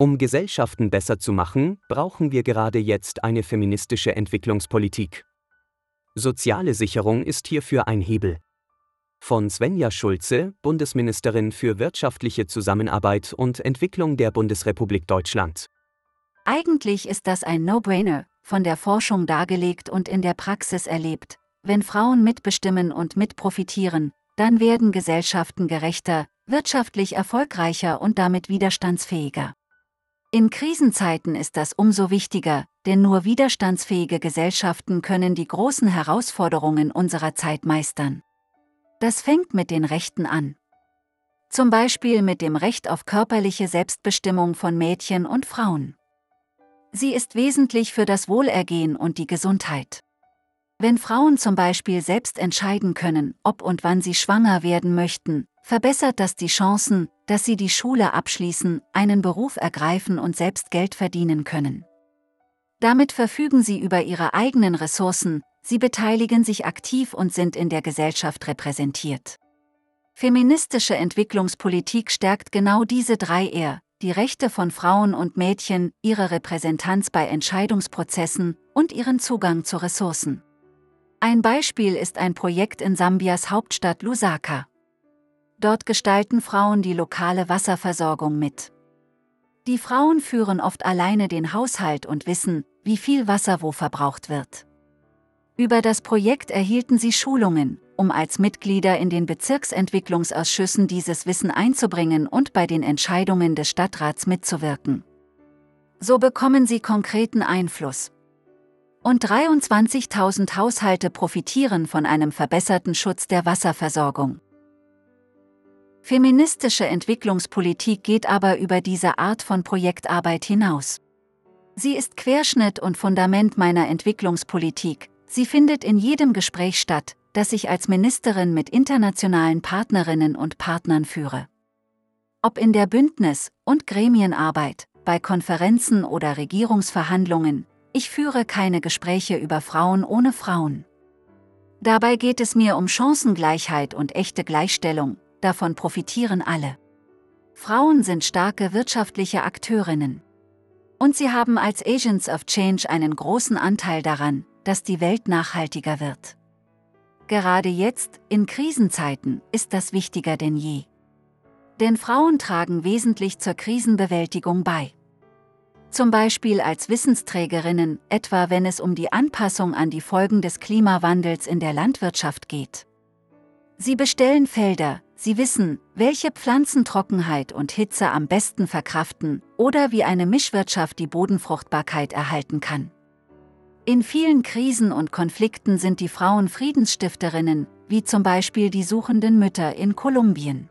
Um Gesellschaften besser zu machen, brauchen wir gerade jetzt eine feministische Entwicklungspolitik. Soziale Sicherung ist hierfür ein Hebel. Von Svenja Schulze, Bundesministerin für wirtschaftliche Zusammenarbeit und Entwicklung der Bundesrepublik Deutschland. Eigentlich ist das ein No-Brainer, von der Forschung dargelegt und in der Praxis erlebt. Wenn Frauen mitbestimmen und mitprofitieren, dann werden Gesellschaften gerechter, wirtschaftlich erfolgreicher und damit widerstandsfähiger. In Krisenzeiten ist das umso wichtiger, denn nur widerstandsfähige Gesellschaften können die großen Herausforderungen unserer Zeit meistern. Das fängt mit den Rechten an. Zum Beispiel mit dem Recht auf körperliche Selbstbestimmung von Mädchen und Frauen. Sie ist wesentlich für das Wohlergehen und die Gesundheit. Wenn Frauen zum Beispiel selbst entscheiden können, ob und wann sie schwanger werden möchten, verbessert das die Chancen, dass sie die Schule abschließen, einen Beruf ergreifen und selbst Geld verdienen können. Damit verfügen sie über ihre eigenen Ressourcen, sie beteiligen sich aktiv und sind in der Gesellschaft repräsentiert. Feministische Entwicklungspolitik stärkt genau diese drei R, die Rechte von Frauen und Mädchen, ihre Repräsentanz bei Entscheidungsprozessen und ihren Zugang zu Ressourcen. Ein Beispiel ist ein Projekt in Sambias Hauptstadt Lusaka. Dort gestalten Frauen die lokale Wasserversorgung mit. Die Frauen führen oft alleine den Haushalt und wissen, wie viel Wasser wo verbraucht wird. Über das Projekt erhielten sie Schulungen, um als Mitglieder in den Bezirksentwicklungsausschüssen dieses Wissen einzubringen und bei den Entscheidungen des Stadtrats mitzuwirken. So bekommen sie konkreten Einfluss. Und 23.000 Haushalte profitieren von einem verbesserten Schutz der Wasserversorgung. Feministische Entwicklungspolitik geht aber über diese Art von Projektarbeit hinaus. Sie ist Querschnitt und Fundament meiner Entwicklungspolitik, sie findet in jedem Gespräch statt, das ich als Ministerin mit internationalen Partnerinnen und Partnern führe. Ob in der Bündnis- und Gremienarbeit, bei Konferenzen oder Regierungsverhandlungen, ich führe keine Gespräche über Frauen ohne Frauen. Dabei geht es mir um Chancengleichheit und echte Gleichstellung, davon profitieren alle. Frauen sind starke wirtschaftliche Akteurinnen. Und sie haben als Agents of Change einen großen Anteil daran, dass die Welt nachhaltiger wird. Gerade jetzt, in Krisenzeiten, ist das wichtiger denn je. Denn Frauen tragen wesentlich zur Krisenbewältigung bei. Zum Beispiel als Wissensträgerinnen, etwa wenn es um die Anpassung an die Folgen des Klimawandels in der Landwirtschaft geht. Sie bestellen Felder, Sie wissen, welche Pflanzen Trockenheit und Hitze am besten verkraften oder wie eine Mischwirtschaft die Bodenfruchtbarkeit erhalten kann. In vielen Krisen und Konflikten sind die Frauen Friedensstifterinnen, wie zum Beispiel die suchenden Mütter in Kolumbien.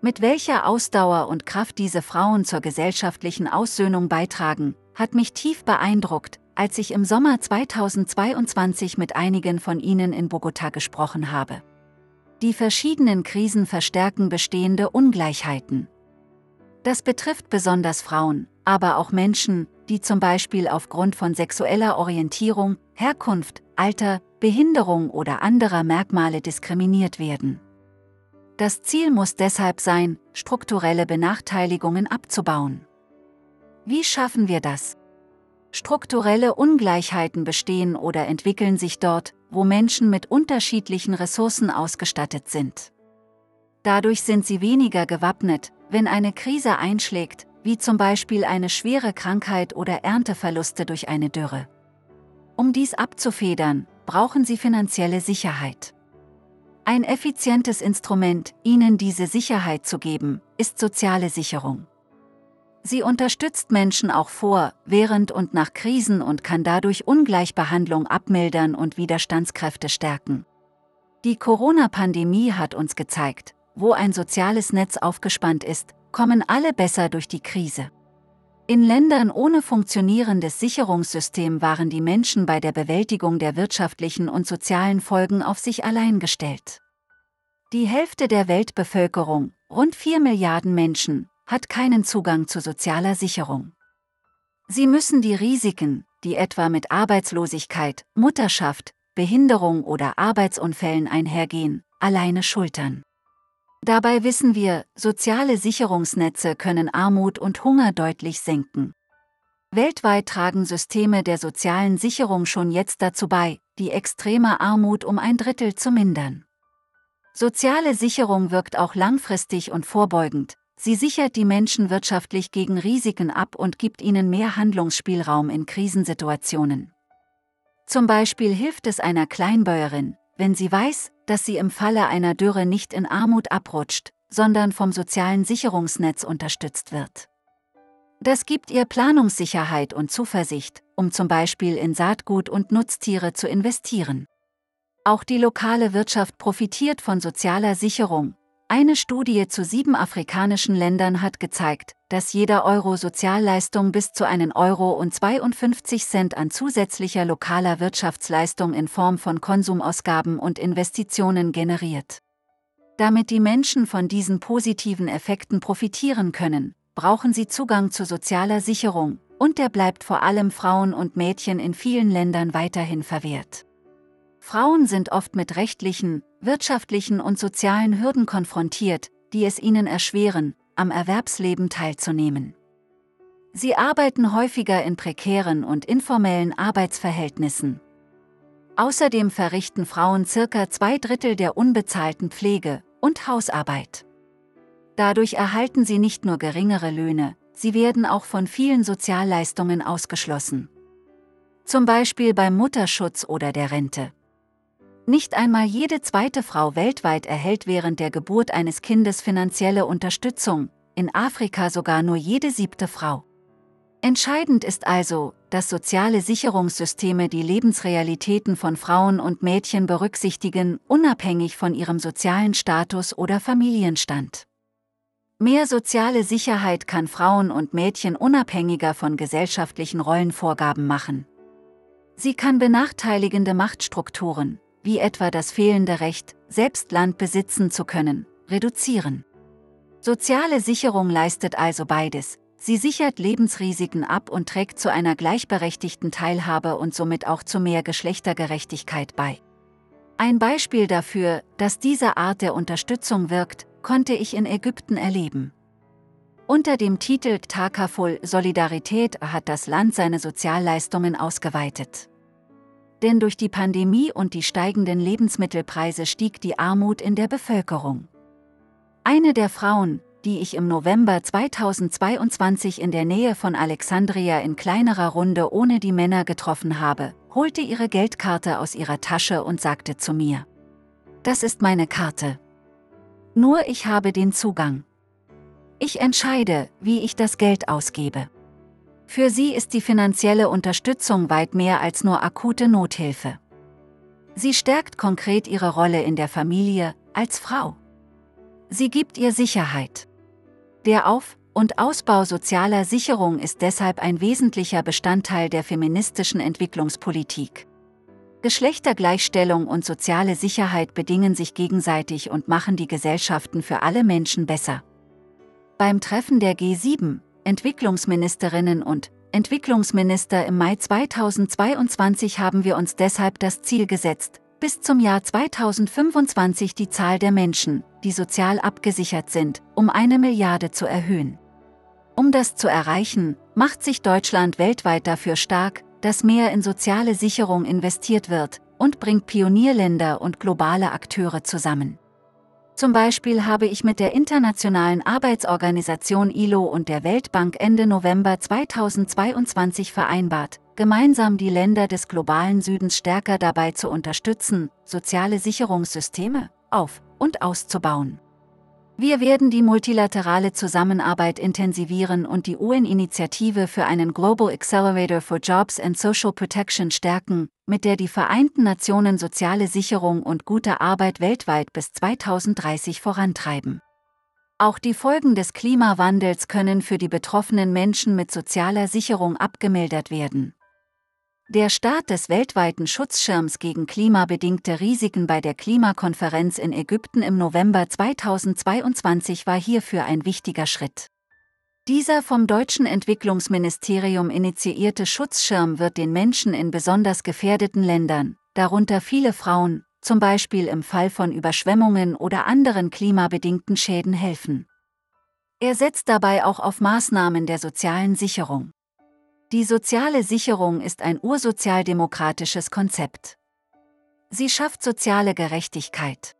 Mit welcher Ausdauer und Kraft diese Frauen zur gesellschaftlichen Aussöhnung beitragen, hat mich tief beeindruckt, als ich im Sommer 2022 mit einigen von ihnen in Bogota gesprochen habe. Die verschiedenen Krisen verstärken bestehende Ungleichheiten. Das betrifft besonders Frauen, aber auch Menschen, die zum Beispiel aufgrund von sexueller Orientierung, Herkunft, Alter, Behinderung oder anderer Merkmale diskriminiert werden. Das Ziel muss deshalb sein, strukturelle Benachteiligungen abzubauen. Wie schaffen wir das? Strukturelle Ungleichheiten bestehen oder entwickeln sich dort, wo Menschen mit unterschiedlichen Ressourcen ausgestattet sind. Dadurch sind sie weniger gewappnet, wenn eine Krise einschlägt, wie zum Beispiel eine schwere Krankheit oder Ernteverluste durch eine Dürre. Um dies abzufedern, brauchen sie finanzielle Sicherheit. Ein effizientes Instrument, ihnen diese Sicherheit zu geben, ist soziale Sicherung. Sie unterstützt Menschen auch vor, während und nach Krisen und kann dadurch Ungleichbehandlung abmildern und Widerstandskräfte stärken. Die Corona-Pandemie hat uns gezeigt, wo ein soziales Netz aufgespannt ist, kommen alle besser durch die Krise. In Ländern ohne funktionierendes Sicherungssystem waren die Menschen bei der Bewältigung der wirtschaftlichen und sozialen Folgen auf sich allein gestellt. Die Hälfte der Weltbevölkerung, rund 4 Milliarden Menschen, hat keinen Zugang zu sozialer Sicherung. Sie müssen die Risiken, die etwa mit Arbeitslosigkeit, Mutterschaft, Behinderung oder Arbeitsunfällen einhergehen, alleine schultern. Dabei wissen wir, soziale Sicherungsnetze können Armut und Hunger deutlich senken. Weltweit tragen Systeme der sozialen Sicherung schon jetzt dazu bei, die extreme Armut um ein Drittel zu mindern. Soziale Sicherung wirkt auch langfristig und vorbeugend, sie sichert die Menschen wirtschaftlich gegen Risiken ab und gibt ihnen mehr Handlungsspielraum in Krisensituationen. Zum Beispiel hilft es einer Kleinbäuerin, wenn sie weiß, dass sie im Falle einer Dürre nicht in Armut abrutscht, sondern vom sozialen Sicherungsnetz unterstützt wird. Das gibt ihr Planungssicherheit und Zuversicht, um zum Beispiel in Saatgut und Nutztiere zu investieren. Auch die lokale Wirtschaft profitiert von sozialer Sicherung. Eine Studie zu sieben afrikanischen Ländern hat gezeigt, dass jeder Euro Sozialleistung bis zu einen Euro und 52 Cent an zusätzlicher lokaler Wirtschaftsleistung in Form von Konsumausgaben und Investitionen generiert. Damit die Menschen von diesen positiven Effekten profitieren können, brauchen sie Zugang zu sozialer Sicherung, und der bleibt vor allem Frauen und Mädchen in vielen Ländern weiterhin verwehrt. Frauen sind oft mit rechtlichen, wirtschaftlichen und sozialen Hürden konfrontiert, die es ihnen erschweren, am Erwerbsleben teilzunehmen. Sie arbeiten häufiger in prekären und informellen Arbeitsverhältnissen. Außerdem verrichten Frauen circa zwei Drittel der unbezahlten Pflege- und Hausarbeit. Dadurch erhalten sie nicht nur geringere Löhne, sie werden auch von vielen Sozialleistungen ausgeschlossen. Zum Beispiel beim Mutterschutz oder der Rente. Nicht einmal jede zweite Frau weltweit erhält während der Geburt eines Kindes finanzielle Unterstützung, in Afrika sogar nur jede siebte Frau. Entscheidend ist also, dass soziale Sicherungssysteme die Lebensrealitäten von Frauen und Mädchen berücksichtigen, unabhängig von ihrem sozialen Status oder Familienstand. Mehr soziale Sicherheit kann Frauen und Mädchen unabhängiger von gesellschaftlichen Rollenvorgaben machen. Sie kann benachteiligende Machtstrukturen, wie etwa das fehlende Recht, selbst Land besitzen zu können, reduzieren. Soziale Sicherung leistet also beides, sie sichert Lebensrisiken ab und trägt zu einer gleichberechtigten Teilhabe und somit auch zu mehr Geschlechtergerechtigkeit bei. Ein Beispiel dafür, dass diese Art der Unterstützung wirkt, konnte ich in Ägypten erleben. Unter dem Titel Takaful Solidarität hat das Land seine Sozialleistungen ausgeweitet denn durch die Pandemie und die steigenden Lebensmittelpreise stieg die Armut in der Bevölkerung. Eine der Frauen, die ich im November 2022 in der Nähe von Alexandria in kleinerer Runde ohne die Männer getroffen habe, holte ihre Geldkarte aus ihrer Tasche und sagte zu mir, Das ist meine Karte. Nur ich habe den Zugang. Ich entscheide, wie ich das Geld ausgebe. Für sie ist die finanzielle Unterstützung weit mehr als nur akute Nothilfe. Sie stärkt konkret ihre Rolle in der Familie als Frau. Sie gibt ihr Sicherheit. Der Auf- und Ausbau sozialer Sicherung ist deshalb ein wesentlicher Bestandteil der feministischen Entwicklungspolitik. Geschlechtergleichstellung und soziale Sicherheit bedingen sich gegenseitig und machen die Gesellschaften für alle Menschen besser. Beim Treffen der G7, Entwicklungsministerinnen und Entwicklungsminister im Mai 2022 haben wir uns deshalb das Ziel gesetzt, bis zum Jahr 2025 die Zahl der Menschen, die sozial abgesichert sind, um eine Milliarde zu erhöhen. Um das zu erreichen, macht sich Deutschland weltweit dafür stark, dass mehr in soziale Sicherung investiert wird und bringt Pionierländer und globale Akteure zusammen. Zum Beispiel habe ich mit der Internationalen Arbeitsorganisation ILO und der Weltbank Ende November 2022 vereinbart, gemeinsam die Länder des globalen Südens stärker dabei zu unterstützen, soziale Sicherungssysteme auf und auszubauen. Wir werden die multilaterale Zusammenarbeit intensivieren und die UN-Initiative für einen Global Accelerator for Jobs and Social Protection stärken, mit der die Vereinten Nationen soziale Sicherung und gute Arbeit weltweit bis 2030 vorantreiben. Auch die Folgen des Klimawandels können für die betroffenen Menschen mit sozialer Sicherung abgemildert werden. Der Start des weltweiten Schutzschirms gegen klimabedingte Risiken bei der Klimakonferenz in Ägypten im November 2022 war hierfür ein wichtiger Schritt. Dieser vom deutschen Entwicklungsministerium initiierte Schutzschirm wird den Menschen in besonders gefährdeten Ländern, darunter viele Frauen, zum Beispiel im Fall von Überschwemmungen oder anderen klimabedingten Schäden helfen. Er setzt dabei auch auf Maßnahmen der sozialen Sicherung. Die soziale Sicherung ist ein ursozialdemokratisches Konzept. Sie schafft soziale Gerechtigkeit.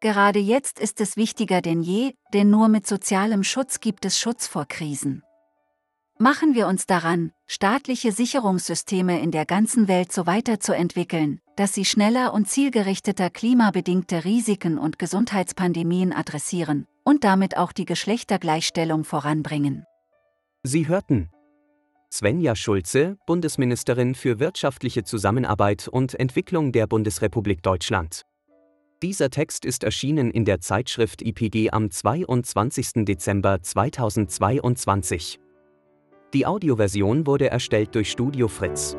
Gerade jetzt ist es wichtiger denn je, denn nur mit sozialem Schutz gibt es Schutz vor Krisen. Machen wir uns daran, staatliche Sicherungssysteme in der ganzen Welt so weiterzuentwickeln, dass sie schneller und zielgerichteter klimabedingte Risiken und Gesundheitspandemien adressieren und damit auch die Geschlechtergleichstellung voranbringen. Sie hörten Svenja Schulze, Bundesministerin für wirtschaftliche Zusammenarbeit und Entwicklung der Bundesrepublik Deutschland. Dieser Text ist erschienen in der Zeitschrift IPG am 22. Dezember 2022. Die Audioversion wurde erstellt durch Studio Fritz.